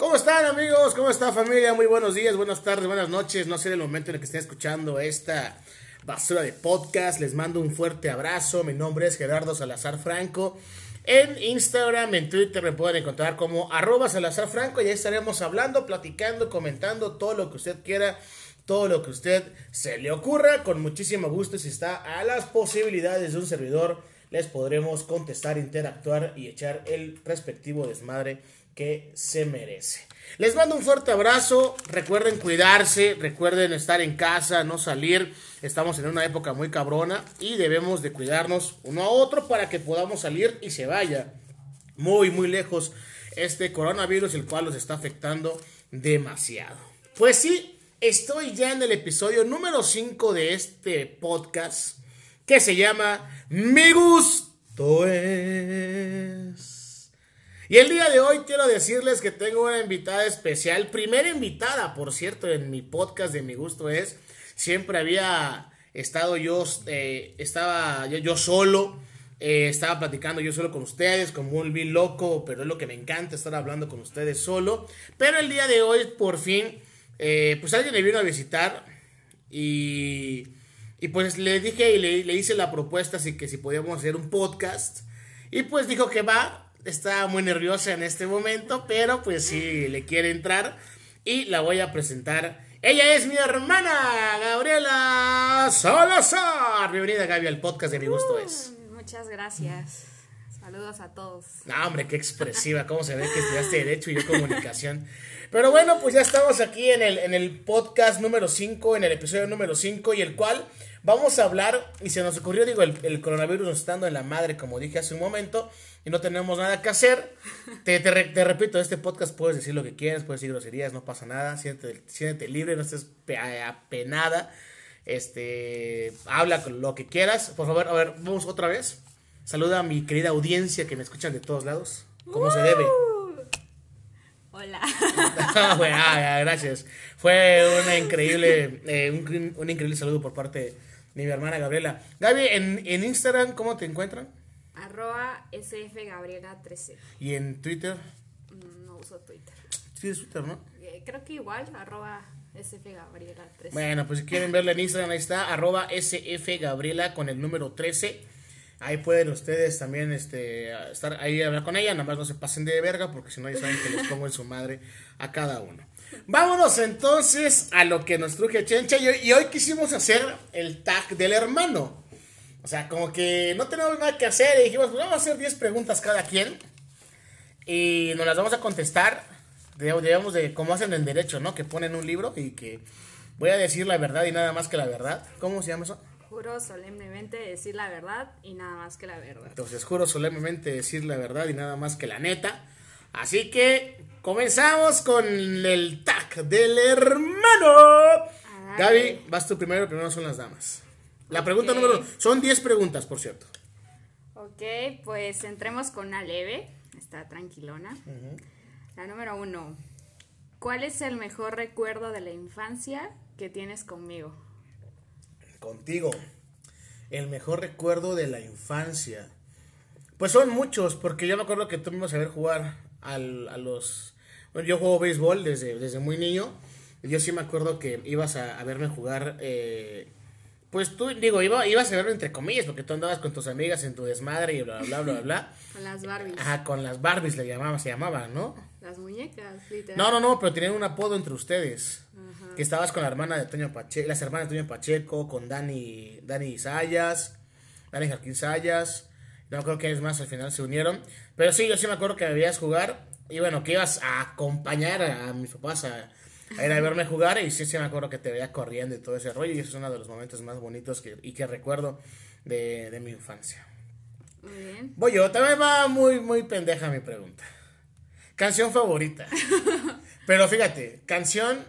¿Cómo están amigos? ¿Cómo está familia? Muy buenos días, buenas tardes, buenas noches. No sé el momento en el que estén escuchando esta basura de podcast. Les mando un fuerte abrazo. Mi nombre es Gerardo Salazar Franco. En Instagram, en Twitter me pueden encontrar como arroba Salazar Franco y ahí estaremos hablando, platicando, comentando todo lo que usted quiera, todo lo que usted se le ocurra. Con muchísimo gusto, si está a las posibilidades de un servidor, les podremos contestar, interactuar y echar el respectivo desmadre que se merece. Les mando un fuerte abrazo, recuerden cuidarse, recuerden estar en casa, no salir, estamos en una época muy cabrona y debemos de cuidarnos uno a otro para que podamos salir y se vaya muy muy lejos este coronavirus el cual nos está afectando demasiado. Pues sí, estoy ya en el episodio número 5 de este podcast que se llama Mi gusto es y el día de hoy quiero decirles que tengo una invitada especial, primera invitada, por cierto, en mi podcast de mi gusto es, siempre había estado yo, eh, estaba yo, solo, eh, estaba platicando yo solo con ustedes, como un vil loco, pero es lo que me encanta estar hablando con ustedes solo. Pero el día de hoy, por fin, eh, pues alguien me vino a visitar y, y pues le dije y le, le hice la propuesta así que si podíamos hacer un podcast. Y pues dijo que va, está muy nerviosa en este momento, pero pues sí le quiere entrar y la voy a presentar. Ella es mi hermana Gabriela Salazar. Bienvenida Gaby al podcast de Mi Gusto Es. Muchas gracias. Saludos a todos. No, hombre, qué expresiva, cómo se ve que estudiaste Derecho y yo Comunicación. Pero bueno, pues ya estamos aquí en el, en el podcast número 5, en el episodio número 5, y el cual vamos a hablar, y se nos ocurrió, digo, el, el coronavirus estando en la madre, como dije hace un momento, y no tenemos nada que hacer. Te, te, te, repito, este podcast puedes decir lo que quieras, puedes decir groserías, no pasa nada, siéntete, siéntete libre, no estés apenada, este, habla con lo que quieras. Por favor, a ver, vamos otra vez. Saluda a mi querida audiencia que me escuchan de todos lados. ¿Cómo se debe? Hola. ah, gracias. Fue una increíble, eh, un, un, increíble saludo por parte de mi hermana Gabriela. Gaby, en, en Instagram, ¿cómo te encuentran? Arroba sfgabriela13. ¿Y en Twitter? Mm, no uso Twitter. Sí, es Twitter, ¿no? Eh, creo que igual, arroba sfgabriela13. Bueno, pues si quieren verla en Instagram, ahí está, arroba sfgabriela con el número 13. Ahí pueden ustedes también este, estar ahí a hablar con ella, nada más no se pasen de verga porque si no ya saben que les pongo en su madre a cada uno. Vámonos entonces a lo que nos truje Chencha y hoy quisimos hacer el tag del hermano. O sea, como que no tenemos nada que hacer y dijimos, pues vamos a hacer 10 preguntas cada quien y nos las vamos a contestar, digamos, de cómo hacen en derecho, ¿no? Que ponen un libro y que voy a decir la verdad y nada más que la verdad. ¿Cómo se llama eso? Juro solemnemente decir la verdad y nada más que la verdad. Entonces, juro solemnemente decir la verdad y nada más que la neta. Así que comenzamos con el tag del hermano. Gaby, vas tú primero, primero son las damas. La pregunta número. Son 10 preguntas, por cierto. Ok, pues entremos con una leve. Está tranquilona. La número uno. ¿Cuál es el mejor recuerdo de la infancia que tienes conmigo? Contigo. El mejor recuerdo de la infancia. Pues son muchos, porque yo me acuerdo que tú me ibas a ver jugar al, a los. Bueno, yo juego béisbol desde, desde muy niño. Yo sí me acuerdo que ibas a, a verme jugar. Eh, pues tú, digo, iba, ibas a verlo entre comillas, porque tú andabas con tus amigas en tu desmadre y bla, bla, bla, bla. con las Barbies. Ajá, con las Barbies le llamaban, se llamaban, ¿no? Las muñecas, literal. No, no, no, pero tenían un apodo entre ustedes. Ajá. Que estabas con la hermana de Toño Pacheco, las hermanas de Toño Pacheco, con Dani, Dani Sayas, Dani Jarquín Sayas. No creo que es más, al final se unieron. Pero sí, yo sí me acuerdo que debías jugar. Y bueno, que ibas a acompañar a mis papás a era a verme jugar y sí, sí me acuerdo que te veía corriendo y todo ese rollo y eso es uno de los momentos más bonitos que, y que recuerdo de, de mi infancia. Muy bien. Voy yo, también va muy, muy pendeja mi pregunta. Canción favorita. Pero fíjate, canción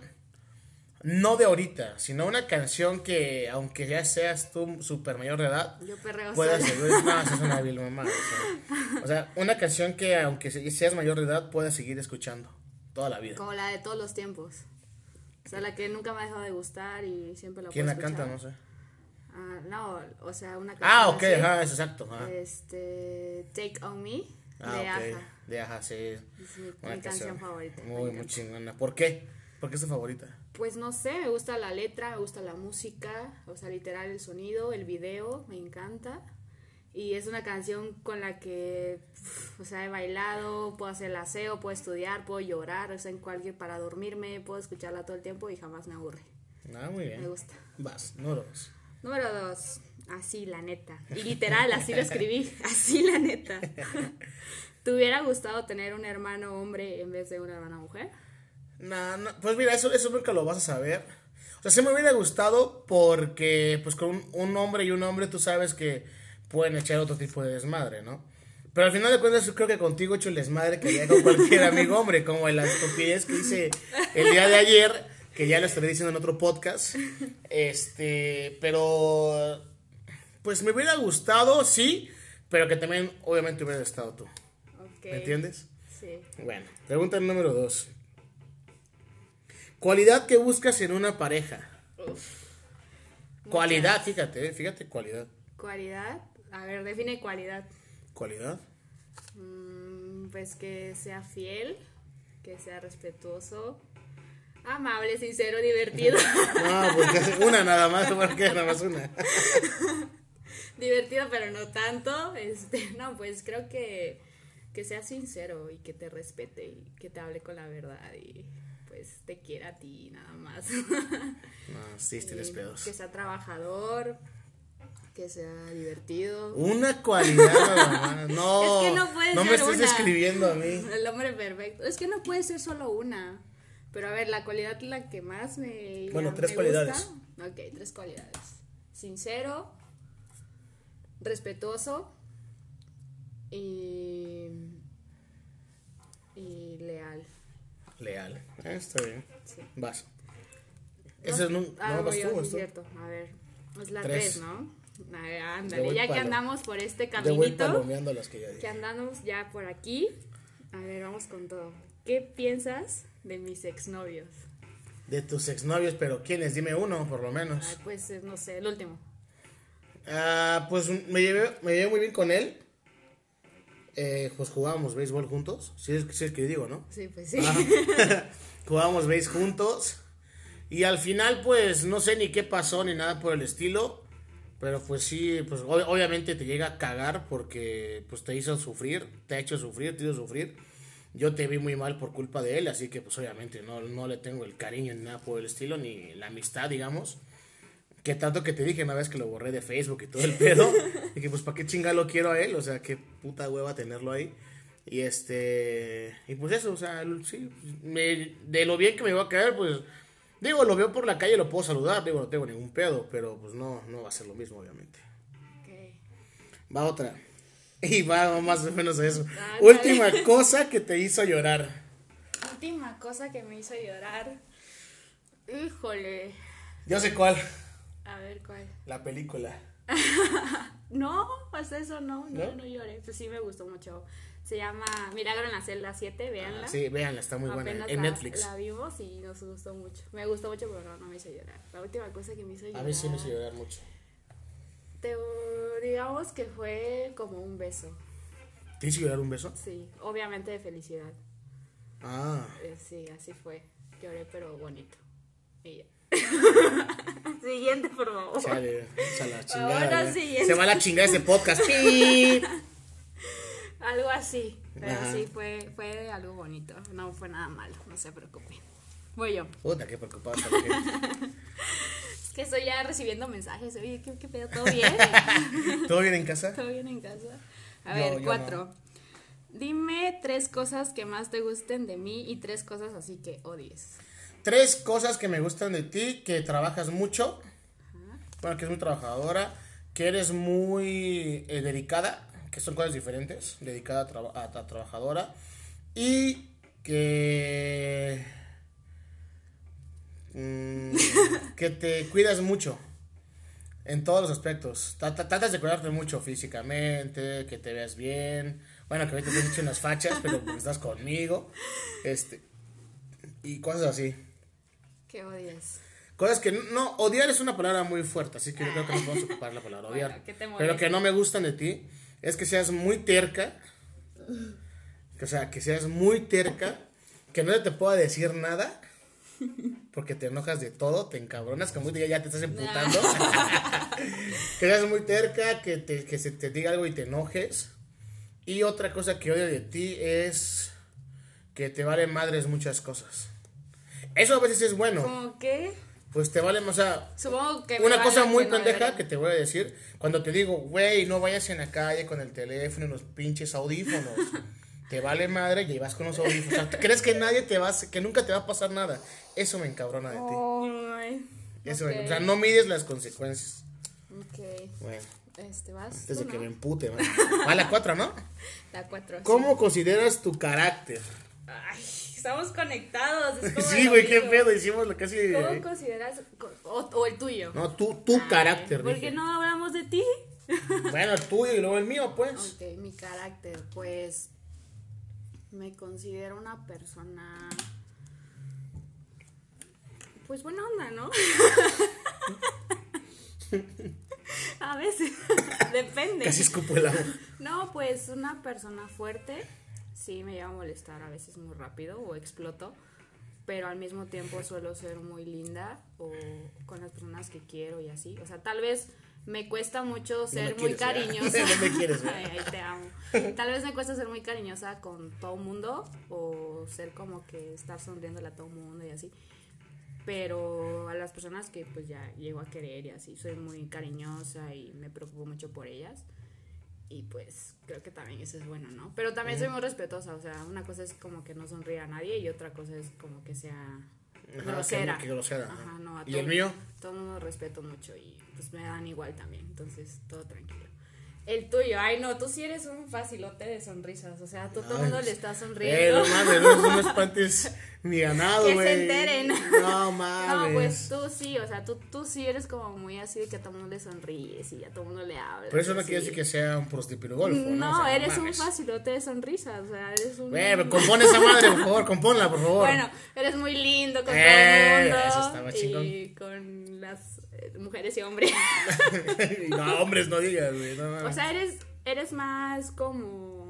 no de ahorita, sino una canción que, aunque ya seas tú super mayor de edad, Yo puedas seguir, no, esa es una vil mamá, o sea, o sea, una canción que aunque seas mayor de edad puedas seguir escuchando toda la vida. Como la de todos los tiempos. O sea, la que nunca me ha dejado de gustar y siempre la ¿Quién puedo la canta? No sé. Ah, no, o sea, una Ah, ok, canción así. ajá, es exacto. ajá. Este, Take On Me, Ah, de ok. Aja. De Aja, sí. Es mi, Buena mi canción favorita. Muy, muy chingona. ¿Por qué? ¿Por qué es tu favorita? Pues no sé, me gusta la letra, me gusta la música, o sea, literal el sonido, el video, me encanta. Y es una canción con la que, o sea, he bailado, puedo hacer el aseo, puedo estudiar, puedo llorar, o sea, en cualquier, para dormirme, puedo escucharla todo el tiempo y jamás me aburre. Ah, muy bien. Me gusta. Vas, número dos. Número dos, así la neta. Y literal, así lo escribí, así la neta. ¿Te hubiera gustado tener un hermano hombre en vez de una hermana mujer? No, no, pues mira, eso, eso nunca lo vas a saber. O sea, sí me hubiera gustado porque, pues con un, hombre y un hombre, tú sabes que pueden echar otro tipo de desmadre, ¿no? Pero al final de cuentas, yo creo que contigo he hecho el desmadre que haría con cualquier amigo hombre, como la estupidez que hice el día de ayer, que ya lo estaré diciendo en otro podcast. Este, pero, pues me hubiera gustado, sí, pero que también, obviamente, hubiera estado tú. ¿Me entiendes? Sí. Bueno, pregunta número dos. Cualidad que buscas en una pareja. Uf. Cualidad, fíjate, eh, fíjate, cualidad. Cualidad. A ver, define cualidad. ¿Cualidad? Mm, pues que sea fiel, que sea respetuoso, amable, sincero, divertido. No, pues que una nada más, porque nada más una. divertido, pero no tanto. Este, no, pues creo que, que sea sincero y que te respete y que te hable con la verdad y pues te quiera a ti nada más. No, sí, tienes pedos. Que sea trabajador, que sea divertido. Una cualidad. No, Es que no puede no me estés una. describiendo a mí. El hombre perfecto. Es que no puede ser solo una. Pero a ver, la cualidad la que más me. Bueno, me tres gusta- cualidades. Ok, tres cualidades. Sincero, respetuoso y. y leal. Leal. Eh, está bien. Sí. Vas. Ese es un. Ah, No, vas tú, tú. cierto. A ver, es la Tres. tres, ¿no? A ver, Yo ándale, ya que andamos por este caminito. las que ya que andamos ya por aquí. A ver, vamos con todo. ¿Qué piensas de mis exnovios? De tus exnovios, pero ¿quiénes? Dime uno, por lo Ay, menos. pues eh, no sé, el último. Ah, pues me llevé, me llevé muy bien con él. Eh, pues jugábamos béisbol juntos. Si es, sí es que digo, ¿no? Sí, pues sí. Ah. jugábamos béis juntos. Y al final, pues, no sé ni qué pasó ni nada por el estilo. Pero pues sí, pues ob- obviamente te llega a cagar porque pues te hizo sufrir, te ha hecho sufrir, te hizo sufrir. Yo te vi muy mal por culpa de él, así que pues obviamente no, no le tengo el cariño ni nada por el estilo, ni la amistad, digamos. Que tanto que te dije una vez que lo borré de Facebook y todo el pedo. y que pues para qué chinga lo quiero a él, o sea, qué puta hueva tenerlo ahí. Y este, y pues eso, o sea, sí, me- de lo bien que me va a caer, pues digo, lo veo por la calle, lo puedo saludar, digo, no tengo ningún pedo, pero pues no, no va a ser lo mismo, obviamente. Ok. Va otra. Y va más o menos a eso. Ah, Última cosa que te hizo llorar. Última cosa que me hizo llorar. Híjole. Yo sé cuál. A ver cuál. La película. No, pues eso no, no, ¿No? no, lloré. Pues sí me gustó mucho. Se llama Milagro en la celda 7, véanla. Ah, sí, véanla, está muy buena. En la- Netflix. La vimos y nos gustó mucho. Me gustó mucho, pero no, no me hizo llorar. La última cosa que me hizo llorar. A mí sí me hizo llorar mucho. te- digamos que fue como un beso. ¿Te hizo llorar un beso? Sí, obviamente de felicidad. Ah. Eh, sí, así fue. Lloré, pero bonito. Y ya. Siguiente, por favor. Chale, a la chingada. Ahora ya. sí, Se va a la chingada este podcast. ¡Pi! Algo así. Pero Ajá. sí, fue, fue algo bonito. No fue nada malo, no se preocupen. Voy yo. Puta, qué gente. Es que estoy ya recibiendo mensajes. Oye, ¿qué, qué pedo? ¿Todo bien? ¿Todo bien en casa? ¿Todo bien en casa? A Yo- ver, yo cuatro. Dime tres cosas que más te gusten de mí y tres cosas así que odies. Tres cosas que me gustan de ti, que trabajas mucho, bueno, que es muy trabajadora, que eres muy eh, dedicada, que son cosas diferentes, dedicada a, traba- a- a trabajadora, y que... mm, que te cuidas mucho en todos los aspectos. Trata- Tratas de cuidarte mucho físicamente, que te veas bien. Bueno, que ahorita te has hecho unas fachas, pero porque estás conmigo. Este, y cosas así. ¿Qué odias? Cosas que no, odiar es una palabra muy fuerte, así que yo creo que no podemos ocupar la palabra Bueno, odiar. ¿qué te? Pero que no me gustan de ti es que seas muy terca O sea, que seas muy terca, que no te pueda decir nada, porque te enojas de todo, te encabronas, como ya, ya te estás emputando. que seas muy terca, que, te, que se te diga algo y te enojes. Y otra cosa que odio de ti es que te vale madres muchas cosas. Eso a veces es bueno. ¿Cómo qué? Pues te vale, o sea, Supongo que me una cosa muy no pendeja que te voy a decir, cuando te digo, güey, no vayas en la calle con el teléfono y los pinches audífonos. te vale madre y vas con los audífonos. O sea, ¿tú ¿crees que nadie te va a, que nunca te va a pasar nada? Eso me encabrona de ti. Ay, Eso me- ok. o sea, no mides las consecuencias. Ok. Bueno, Este, vas. antes de que ¿no? me empute, man. Va a la cuatro, ¿no? La cuatro. sí. ¿Cómo consideras tu carácter? Ay, estamos conectados. es como Sí, güey, qué pedo, hicimos lo casi... ¿Cómo consideras? o, o el tuyo? No, tú, tu carácter, ¿Por qué no hablamos de ti? Bueno, el tuyo y luego el mío, pues. Ok, mi carácter, pues me considero una persona, pues buena onda, ¿no? A veces, depende. Casi escupo el agua. No, pues una persona fuerte, sí me lleva a molestar a veces muy rápido o exploto, pero al mismo tiempo suelo ser muy linda o con las personas que quiero y así. O sea, tal vez me cuesta mucho ser me muy quieres, cariñosa. No me quieres, ay, te amo. Tal vez me cuesta ser muy cariñosa con todo el mundo o ser como que estar sonriéndole a todo el mundo y así. Pero a las personas que pues ya llego a querer y así, soy muy cariñosa y me preocupo mucho por ellas. Y pues creo que también eso es bueno, ¿no? Pero también soy muy respetuosa, o sea, una cosa es como que no sonríe a nadie y otra cosa es como que sea Ajá, grosera. que- grosera, Ajá, ajá. no, a ¿Y todo- el mío? Todo el mundo respeto mucho y pues me dan igual también, entonces todo tranquilo. El tuyo, ay no, tú sí eres un facilote de sonrisas, o sea, tú todo el mundo Ay, le está Eh, sonriendo. no mames, no, no espantes mi ganado, Que güey. se enteren. No mames. No, pues tú sí, o sea, tú, tú sí eres como muy así de que a todo el mundo le sonríes y a todo el mundo le hablas. Pero eso no quiere decir que sea un prostipirugolfo, ¿no? No, O sea, eres un facilote de sonrisas, o sea, eres un... Pero compone esa madre, por favor, compónla, por favor. Bueno, eres muy lindo con Eh, todo el eso mundo estaba chingón. y con las eh, mujeres y hombres. no, hombres, no digas, güey. No, o sea, eres eres más como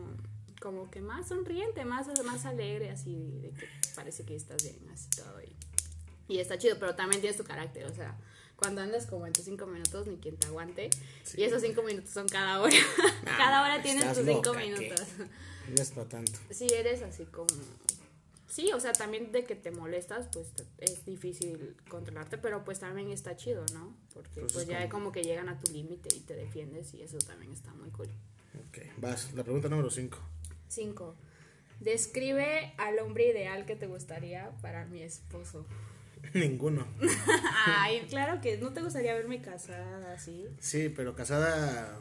como que más sonriente, más más alegre así de que parece que estás bien así todo y, y está chido, pero también tienes tu carácter, o sea, cuando andas como en tus cinco minutos ni quien te aguante y esos cinco minutos son cada hora, cada hora tienes tus cinco minutos. no es para tanto. Sí, eres así como... Sí, o sea, también de que te molestas, pues es difícil controlarte, pero pues también está chido, ¿no? Porque Pues pues, es ya como- como que llegan a tu límite y te defiendes y eso también está muy cool. Ok, vas. La pregunta número 5. Cinco. Describe al hombre ideal que te gustaría para mi esposo. Ninguno. Ay, claro que no te gustaría verme casada así. Sí, pero casada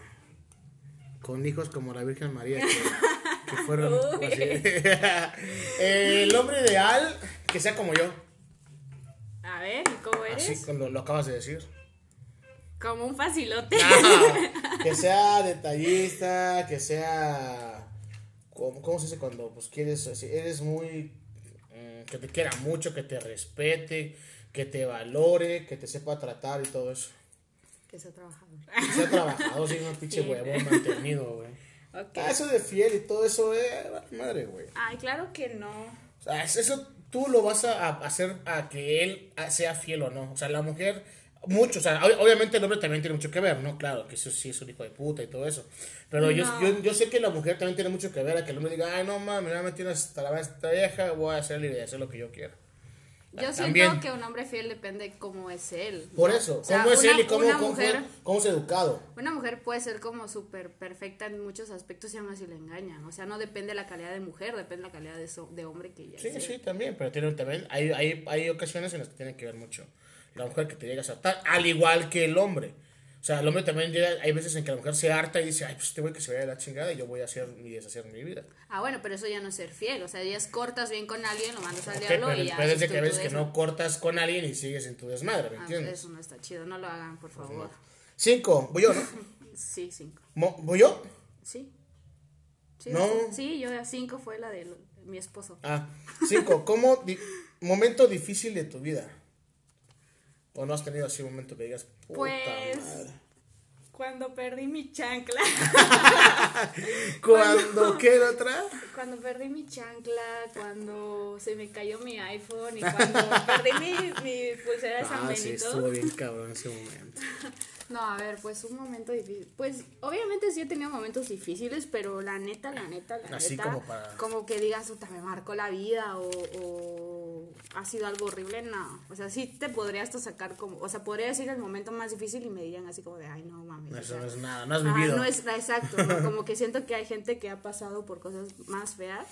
con hijos como la Virgen María, que, que fueron así. El hombre ideal, que sea como yo. A ver, ¿y cómo eres? Así lo acabas de decir. Como un facilote. Que sea detallista, que sea. ¿Cómo, cómo se dice cuando pues quieres? así, eres muy. mm, que te quiera mucho, que te respete, que te valore, que te sepa tratar y todo eso. que sea trabajador. Que sea trabajador, sí, un pinche huevón mantenido, güey. Ok. Ah, eso de fiel y todo eso, eh, madre, güey. Ay, claro que no. O sea, es- eso tú lo vas a, hacer a que él sea fiel o no. O sea, la mujer, mucho, o sea, ob- obviamente el hombre también tiene mucho que ver, ¿no? Claro, que eso sí es un hijo de puta y todo eso. Pero yo, No. yo, yo sé que la mujer también tiene mucho que ver a que el hombre diga, ay, no mames, me tienes hasta la esta vieja, voy a hacer lo que yo quiero. Yo siento que un hombre fiel depende cómo es él. Por ¿no? eso, O sea, ¿cómo es una- él y cómo, una cómo, fue- mujer, cómo es educado? una mujer puede ser como súper perfecta en muchos aspectos y aún así le engañan. O sea, no depende de la calidad de mujer, depende de la calidad de, so- de hombre que ella Sí, sea. sí, también, pero tiene, también hay, hay, hay ocasiones en las que tiene que ver mucho la mujer que te llega a saltar, al igual que el hombre. O sea, el hombre también llega, hay veces en que la mujer se harta y dice, ay, pues este güey que se vaya de la chingada y yo voy a hacer y deshacer mi vida. Ah, bueno, pero eso ya no es ser fiel. O sea, ya es cortas bien con alguien, lo mandas al Ok, diablo pero y ya. después de haces que ves tu que no cortas con alguien y sigues en tu desmadre, ¿me Ah, entiendes? eso no está chido, no lo hagan, por favor. Cinco, voy yo, ¿no? Sí, cinco. Mo- ¿Voy yo? Sí. Sí, No. sí, yo a cinco fue la de mi esposo. Ah, cinco, ¿cómo, di- momento difícil de tu vida? ¿O no has tenido así un momento que digas, puta Pues, madre? Cuando perdí mi chancla. ¿Cuándo qué otra? Cuando perdí mi chancla, cuando se me cayó mi iPhone y cuando perdí mi, mi pulsera de San Ah, sí, Benito. estuvo bien cabrón ese momento. No, a ver, pues un momento difícil. Pues obviamente sí he tenido momentos difíciles, pero la neta, la neta, la Así neta. como para- como que digas, puta, me marcó la vida o, o ha sido algo horrible, no. O sea, sí te podría hasta sacar como. O sea, podría decir el momento más difícil y me dirían así como de, ay, no mames. o Eso sea, no es nada, no has vivido. no es exacto, ¿no? como que siento que hay gente que ha pasado por cosas más feas,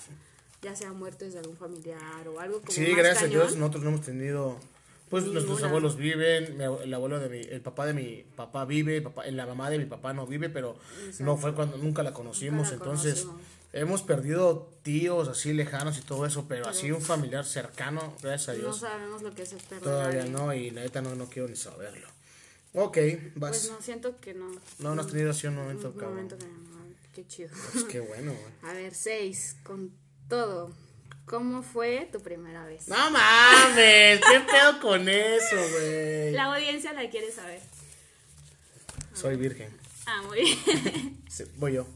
ya sea muertes de algún familiar o algo como Sí, más gracias a. Dios nosotros no hemos tenido pues nuestros abuelos viven, el abuelo de mi, el papá de mi papá vive, papá, la mamá de mi papá no vive, pero no fue cuando nunca la conocimos, la entonces conocimos. Hemos perdido tíos así lejanos y todo eso, pero, así un familiar cercano, gracias a No Dios, sabemos lo que es perder a todavía no y la neta no, no quiero ni saberlo. Ok, vas. Pues no, siento que no. no, no has tenido así un momento, Un cabrón. momento que no, qué chido. Pues qué bueno, güey. A ver, seis, con todo. ¿Cómo fue tu primera vez? No mames, qué pedo con eso, güey. La audiencia la quiere saber. Soy virgen. Ah, muy bien. Sí, Voy yo.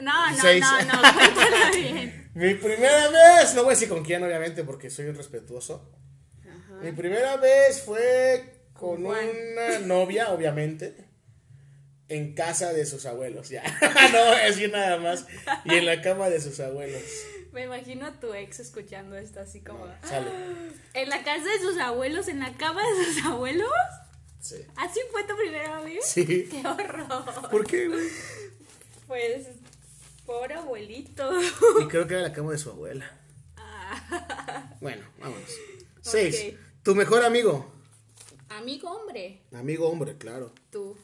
No, no, Seis. no, no, bien. Mi primera vez, no voy a decir con quién, obviamente, porque soy un respetuoso. Mi primera vez fue con Juan. una novia, obviamente, en casa de sus abuelos, ya. no, así nada más. Y en la cama de sus abuelos. Me imagino a tu ex escuchando esto así como. Sale. ¿En la casa de sus abuelos? ¿En la cama de sus abuelos? Sí. ¿Así fue tu primera vez? Sí. ¡Qué horror! ¿Por qué, güey? Pues, pobre abuelito. Y creo que era la cama de su abuela. Bueno, vámonos. Seis. Tu mejor amigo. Amigo hombre, Amigo hombre, claro. tú.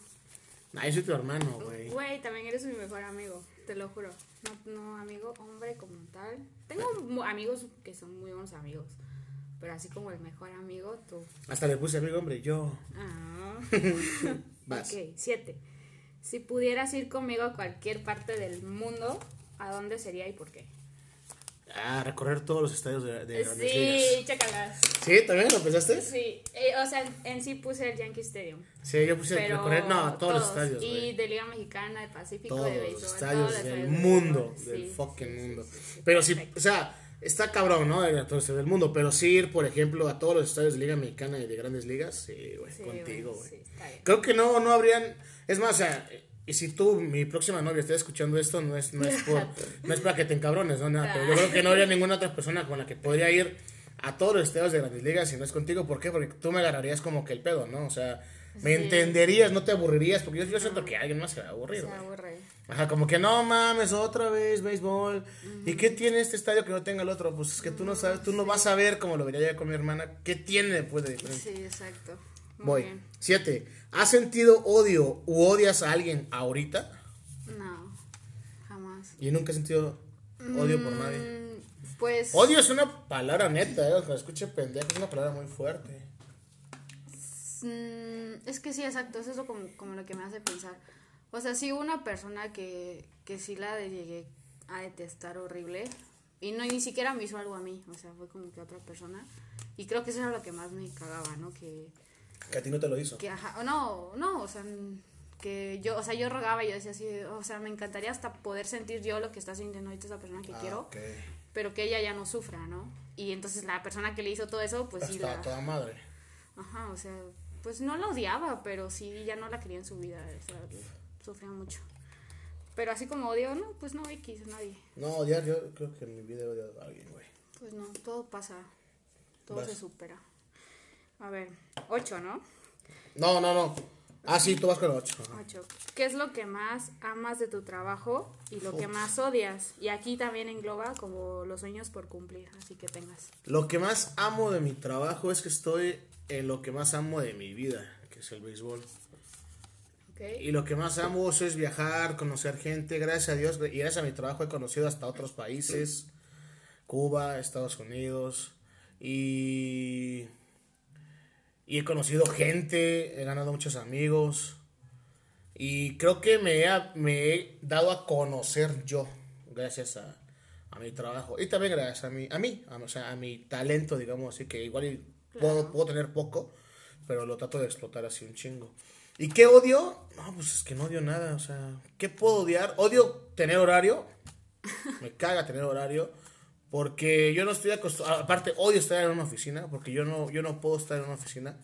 Ay, soy tu hermano, güey. Güey, también eres mi mejor amigo, te lo juro. No, no amigo hombre como tal. Tengo amigos que son muy buenos amigos, pero así como el mejor amigo, tú. Hasta le puse amigo hombre, yo. Ah. Vas. ok, siete. Si pudieras ir conmigo a cualquier parte del mundo, ¿a dónde sería y por qué? Ah, recorrer todos los estadios de, de grandes ligas. Sí, chécalas. ¿Sí? ¿También lo pensaste? Sí, eh, o sea, en sí puse el Yankee Stadium. Sí, yo puse Pero recorrer, no, todos, los estadios, Y de Liga Mexicana, de Pacífico, Todos de los béisbol. estadios todos los del estadios de mundo, del Sí, fucking sí, sí, mundo. sí, sí, pero sí, o sea, está cabrón, ¿no? Todo del mundo, pero sí ir, por ejemplo, a todos los estadios de Liga Mexicana y de grandes ligas, sí, güey, Sí, contigo, güey, sí. Creo que no, no habrían, es más, o sea, y si tú, mi próxima novia, estás escuchando esto, no es, no es, por, no es para que te encabrones, no, nada, pero yo creo que no habría ninguna otra persona con la que podría ir a todos los estadios de grandes ligas si no es contigo, ¿por qué? Porque tú me agarrarías como que el pedo, ¿no? O sea, me Sí. entenderías, no te aburrirías, porque yo, yo siento que alguien más se va a aburrir, Se aburre. Ajá, como que no mames, otra vez béisbol. ¿Y qué tiene este estadio que no tenga el otro? Pues es que tú no sabes, tú no vas a ver como lo vería yo con mi hermana. ¿Qué tiene después de diferente? Sí, exacto. Muy Voy. bien. Siete. ¿Has sentido odio u odias a alguien ahorita? No, jamás. Y nunca he sentido odio por nadie. Mm, Pues. Odio es una palabra neta, eh. escuche pendejo, es una palabra muy fuerte. mm, es que sí, exacto. Eso es como, como lo que me hace pensar. O sea, sí, una persona que, que sí la llegué a detestar horrible. Y no, ni siquiera me hizo algo a mí. O sea, fue como que otra persona. Y creo que eso era lo que más me cagaba, ¿no? Que. Que a ti no te lo hizo. que ajá, no, no, o sea, que yo, o sea, yo rogaba y yo decía así, o sea, me encantaría hasta poder sentir yo lo que está sintiendo ahorita esa persona que Ah, quiero, pero que ella ya no sufra, ¿no? Y entonces la persona que le hizo todo eso, pues sí la, toda madre. ajá, o sea, pues no la odiaba, pero sí ya no la quería en su vida, o sea, sufría mucho. Pero así como odio, no, pues no X, nadie. No, odiar, yo creo que en mi vida he odiado a alguien, güey. Pues no, todo pasa, todo Vas. se supera. A ver, ocho, ¿no? No, no, no. Ah, sí, tú vas con el ocho. Ajá. Ocho. ¿Qué es lo que más amas de tu trabajo y lo que más odias? Y aquí también engloba como los sueños por cumplir, así que tengas. Lo que más amo de mi trabajo es que estoy en lo que más amo de mi vida, que es el béisbol. Y lo que más amo es viajar, conocer gente. Gracias a Dios y gracias a mi trabajo he conocido hasta otros países, Cuba, Estados Unidos. Y, y he conocido gente, he ganado muchos amigos. Y creo que me he, me he dado a conocer yo, gracias a, a mi trabajo. Y también gracias a mí, a mí, a, o sea, a mi talento, digamos así, que igual puedo, puedo tener poco, pero lo trato de explotar así un chingo. ¿Y qué odio? No, pues es que no odio nada, o sea, ¿qué puedo odiar? Odio tener horario, me caga tener horario, porque yo no estoy acostumbrado, aparte odio estar en una oficina, porque yo no, yo no puedo estar en una oficina.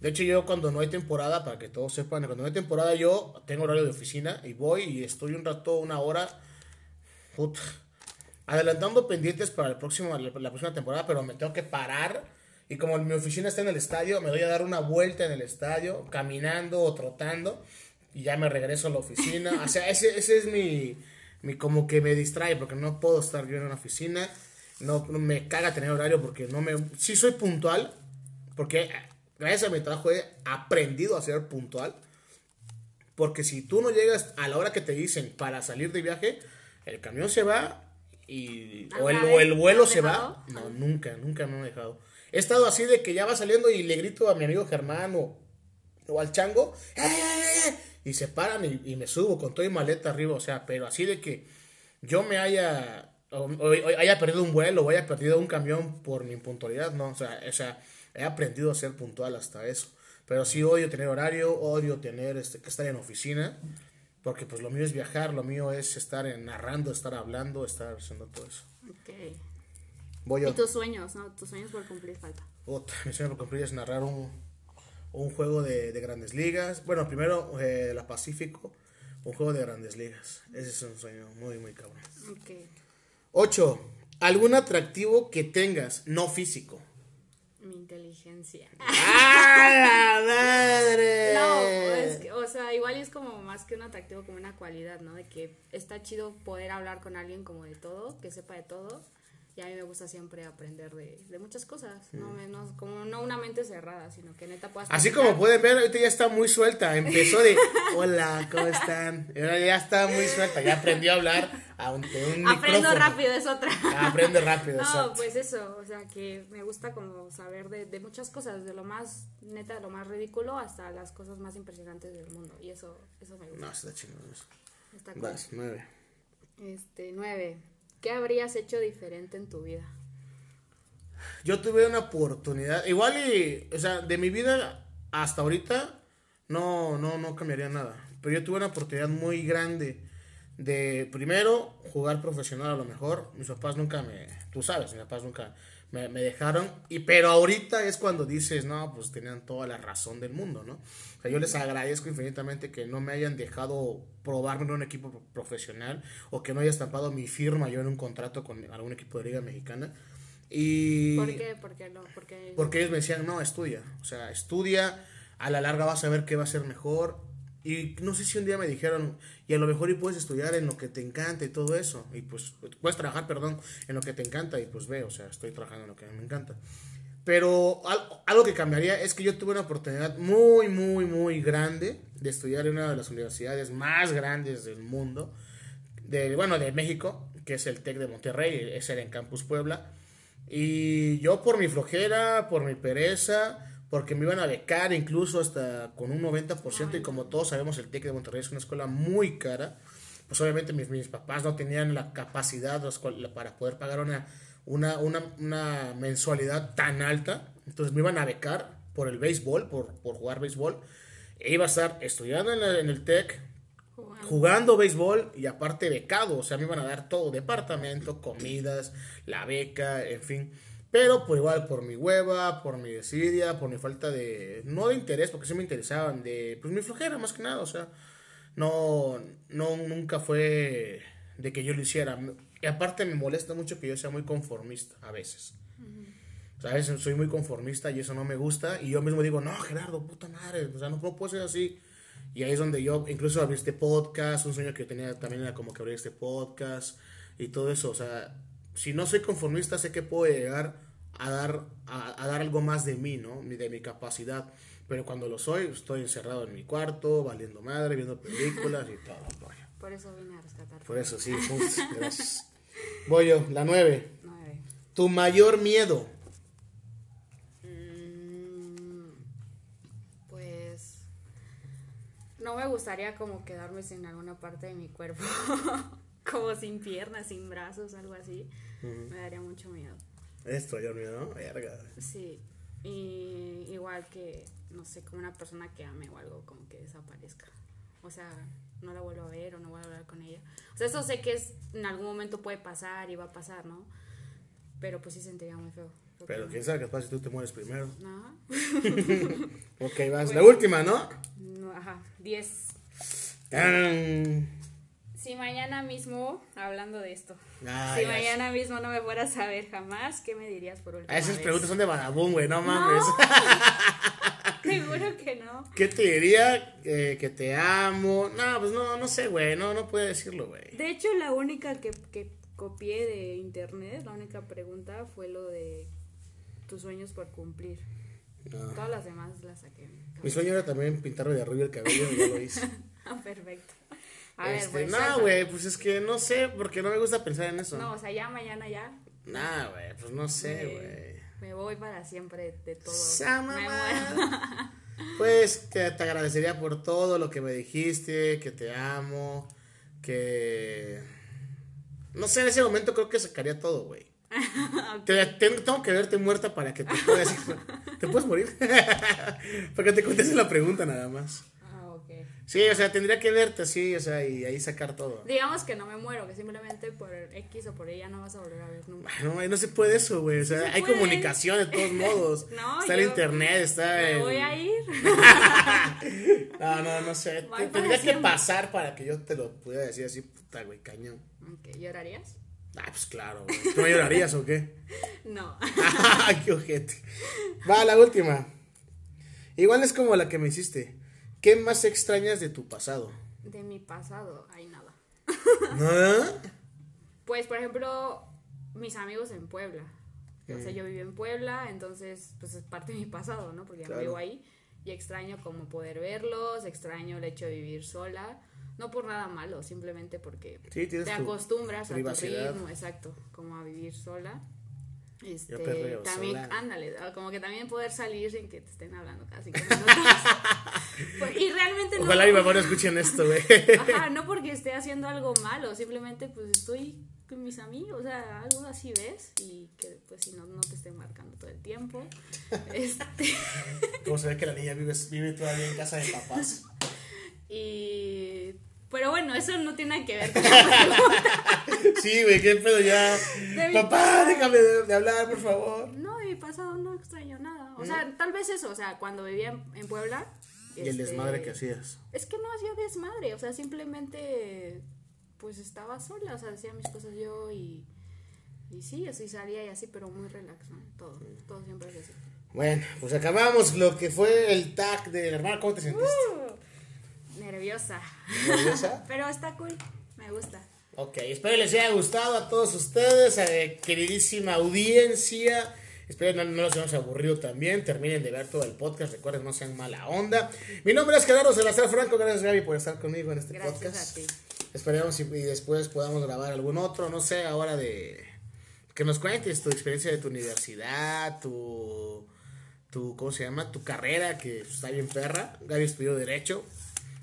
De hecho, yo cuando no hay temporada, para que todos sepan, cuando no hay temporada yo tengo horario de oficina y voy y estoy un rato, una hora, puta, adelantando pendientes para el próximo, la próxima temporada, pero me tengo que parar. Y como mi oficina está en el estadio, me doy a dar una vuelta en el estadio, caminando o trotando, y ya me regreso a la oficina. O sea, ese, ese es mi, mi, como que me distrae, porque no puedo estar yo en una oficina. No, no me caga tener horario porque no me... Sí soy puntual, porque gracias a mi trabajo he aprendido a ser puntual. Porque si tú no llegas a la hora que te dicen para salir de viaje, el camión se va y o el, o el vuelo se va. No, nunca, nunca me han dejado. He estado así de que ya va saliendo y le grito a mi amigo Germán o, al chango, ¡Eh! y se paran y, me subo con todo y maleta arriba, o sea, pero así de que yo me haya, haya perdido un vuelo o haya perdido un camión por mi impuntualidad, no, o sea, o sea, he aprendido a ser puntual hasta eso. Pero sí odio tener horario, odio tener este, que estar en oficina, porque pues lo mío es viajar, lo mío es estar narrando, estar hablando, estar haciendo todo eso. Ok. Voy yo. Y tus sueños, ¿no? Tus sueños por cumplir falta. Puta, mi sueño por cumplir es narrar un, un juego de, de, grandes ligas. Bueno, primero eh, la Pacífico, un juego de grandes ligas. Ese es un sueño muy, muy cabrón. Ok. 8. Algún atractivo que tengas, no físico. Mi inteligencia. ¡Ah, la madre! No, es que, o sea, igual es como más que un atractivo, como una cualidad, ¿no? De que está chido poder hablar con alguien como de todo, que sepa de todo. Y a mí me gusta siempre aprender de, de muchas cosas, ¿no? Menos, como no una mente cerrada, sino que neta puedas... Así como pueden ver, ahorita ya está muy suelta. Empezó de, hola, ¿cómo están? Y ahora ya está muy suelta, ya aprendió a hablar ante un Aprendo micrófono. rápido, es otra. Ah, aprende rápido, No, exacto. pues eso, o sea, que me gusta como saber de, de muchas cosas, de lo más neta, lo más ridículo hasta las cosas más impresionantes del mundo. Y eso, eso me gusta. No, está chingón eso. Está cool. Vas, nueve. Este, nueve. ¿Qué habrías hecho diferente en tu vida? Yo tuve una oportunidad, igual y, o sea, de mi vida hasta ahorita, no, no, no cambiaría nada. Pero yo tuve una oportunidad muy grande de, primero, jugar profesional a lo mejor. Mis papás nunca me, tú sabes, mis papás nunca me, me dejaron. Y, pero ahorita es cuando dices, no, pues tenían toda la razón del mundo, ¿no? O sea, yo les agradezco infinitamente que no me hayan dejado probarme en un equipo profesional o que no haya estampado mi firma yo en un contrato con algún equipo de liga mexicana. Y ¿Por qué? ¿Por qué no? Porque ellos me decían, no, estudia. O sea, estudia, a la larga vas a ver qué va a ser mejor. Y no sé si un día me dijeron, y a lo mejor y puedes estudiar en lo que te encanta y todo eso. Y pues puedes trabajar, perdón, en lo que te encanta. Y pues ve, o sea, estoy trabajando en lo que me encanta. Pero algo, que cambiaría es que yo tuve una oportunidad muy, muy, muy grande de estudiar en una de las universidades más grandes del mundo. De, bueno, de México, que es el TEC de Monterrey, es el en Campus Puebla. Y yo por mi flojera, por mi pereza, porque me iban a becar incluso hasta con un 90% y como todos sabemos el TEC de Monterrey es una escuela muy cara, pues obviamente mis, mis papás no tenían la capacidad para poder pagar una, una, una, una, mensualidad tan alta, entonces me iban a becar por el béisbol, por, por jugar béisbol, e iba a estar estudiando en, la, en el TEC, jugando. jugando béisbol y aparte becado, o sea, me iban a dar todo, departamento, comidas, la beca, en fin. Pero por igual, por mi hueva, por mi desidia, por mi falta de, no de interés, porque sí me interesaban, de, pues mi flojera más que nada, o sea, no, no, nunca fue de que yo lo hiciera. Y aparte me molesta mucho que yo sea muy conformista a veces. Uh -huh. O sea, a veces soy muy conformista y eso no me gusta. Y yo mismo digo, no, Gerardo, puta madre, o sea, no, no puedo ser así. Y ahí es donde yo incluso abrí este podcast, un sueño que tenía también era como que abrir este podcast y todo eso. O sea, si no soy conformista, sé que puedo llegar a dar, a, a dar algo más de mí, ¿no? De mi capacidad. Pero cuando lo soy, estoy encerrado en mi cuarto, valiendo madre, viendo películas y todo. Por eso vine a rescatar. Por eso, sí, yo, la nueve. Nueve. Tu mayor miedo. Mm, pues no me gustaría como quedarme sin alguna parte de mi cuerpo, como sin piernas, sin brazos, algo así. Uh -huh. Me daría mucho miedo. Es tu mayor miedo, ¿no? Verga. Sí. Y igual que, no sé, como una persona que ame o algo, como que desaparezca. O sea, no la vuelvo a ver o no voy a hablar con ella. O sea, eso sé que es, en algún momento puede pasar y va a pasar, ¿no? Pero pues sí sentiría muy feo. Pero quién sabe pasa si tú te mueres primero. Ajá. Ok, vas. La última, ¿no? No, Ajá, 10. Tan. Si mañana mismo, hablando de esto, Ah, si mañana mismo no me fueras a ver jamás, ¿qué me dirías por última Ah, Esas vez? preguntas son de vagabundo, güey, no mames. Seguro que no. ¿Qué te diría? Eh, que te amo. No, pues no, no sé, güey. No, no puede decirlo, güey. De hecho, la única que, que copié de internet, la única pregunta fue lo de tus sueños por cumplir. No. Todas las demás las saqué. Mi sueño era también pintarme de rubio el cabello y ya lo hice. Ah, perfecto. A ver, Este, pues, no, güey, pues es que no sé, porque no me gusta pensar en eso. No, o sea, ya mañana ya Nah, güey, pues no sé, güey. me voy para siempre de todo. Sa Me mamá. Pues te, te agradecería por todo lo que me dijiste, que te amo, que... No sé, en ese momento creo que sacaría todo, güey. Te- te- tengo que verte muerta para que te pueda decir... ¿Te puedes morir? para que te conteste la pregunta nada más. Sí, o sea, tendría que verte así, o sea, y ahí sacar todo. Digamos que no me muero, que simplemente por X o por ella no vas a volver a ver nunca. No, no se puede eso, güey. O sea, se hay puede. comunicación de todos modos. No, está el internet, está Me el... voy a ir. No, no, no sé. Tendría que pasar para que yo te lo pudiera decir así, puta, güey, cañón. ¿llorarías? Ah, pues claro, güey. ¿Tú no llorarías o qué? No. Qué ojete. Va, la última. Igual es como la que me hiciste. ¿Qué más extrañas de tu pasado? De mi pasado, hay nada. ¿No? Pues, por ejemplo, mis amigos en Puebla. O sea, yo viví en Puebla, entonces, pues es parte de mi pasado, ¿no? Porque ya Claro. no vivo ahí. Y extraño como poder verlos, extraño el hecho de vivir sola. No por nada malo, simplemente porque Sí, te tu acostumbras a tu ritmo, exacto, como a vivir sola. Este, perreo también, sola. ándale, ah, como que también poder salir sin que te estén hablando minutos. Pues, y realmente no. Ojalá mi mamá no escuchen esto, güey. Ajá, no porque esté haciendo algo malo, simplemente pues estoy con mis amigos, o sea, algo así ves y que pues si no, no te estén marcando todo el tiempo. Este, Como se ve que la niña vive, vive todavía en casa de papás. y... Pero bueno, eso no tiene nada que ver con la. Sí, güey, qué pedo ya. De Papá, déjame de, de hablar, por favor. No, de mi pasado no extraño nada. O sea, tal vez eso, o sea, cuando vivía en, en Puebla... Y el este, desmadre que hacías. Es que no hacía desmadre, o sea, simplemente pues estaba sola, o sea, hacía mis cosas yo y, y sí, así salía y así, pero muy relax, ¿no? Todo, todo siempre es así. Bueno, pues acabamos lo que fue el tag del hermano. ¿Cómo te sentiste? Uh, nerviosa, ¿Nerviosa? pero está cool, me gusta. Ok, espero les haya gustado a todos ustedes, eh, queridísima audiencia. Espero no, no los hayamos aburrido también. Terminen de ver todo el podcast. Recuerden, no sean mala onda. Mi nombre es Gerardo Salazar Franco. Gracias, Gaby, por estar conmigo en este Gracias podcast. a ti. Esperemos y, y después podamos grabar algún otro. No sé, ahora de. Que nos cuentes tu experiencia de tu universidad, tu. tu ¿Cómo se llama? Tu carrera, que está bien perra. Gaby estudió Derecho.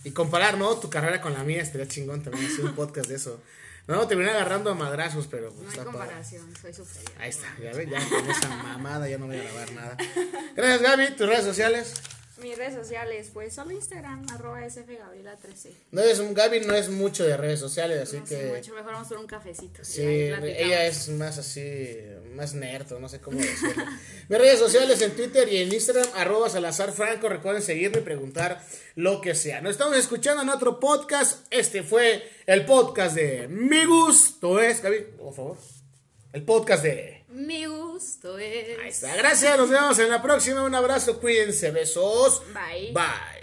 Y comparar, ¿no? Tu carrera con la mía estaría chingón también hacer un podcast de eso. No, terminé agarrando a madrazos, pero pues, No hay está padre. comparación, soy superior. Ahí está, ya ves, ya con esa mamada ya no voy a grabar nada. Gracias, Gaby. Tus redes sociales. Mis redes sociales, pues solo Instagram, arroba sfgabriela13. No es, Gaby no es mucho de redes sociales, así No que. mucho, mejor vamos por un cafecito. Sí, ella es más así, más nerd, no sé cómo decirlo. Mis redes sociales en Twitter y en Instagram, arroba Salazar Franco. Recuerden seguirme y preguntar lo que sea. Nos estamos escuchando en otro podcast. Este fue el podcast de Mi Gusto es, Gaby, por favor. El podcast de... Mi gusto es. Ahí está. Gracias, nos vemos en la próxima. Un abrazo, cuídense, besos. Bye. Bye.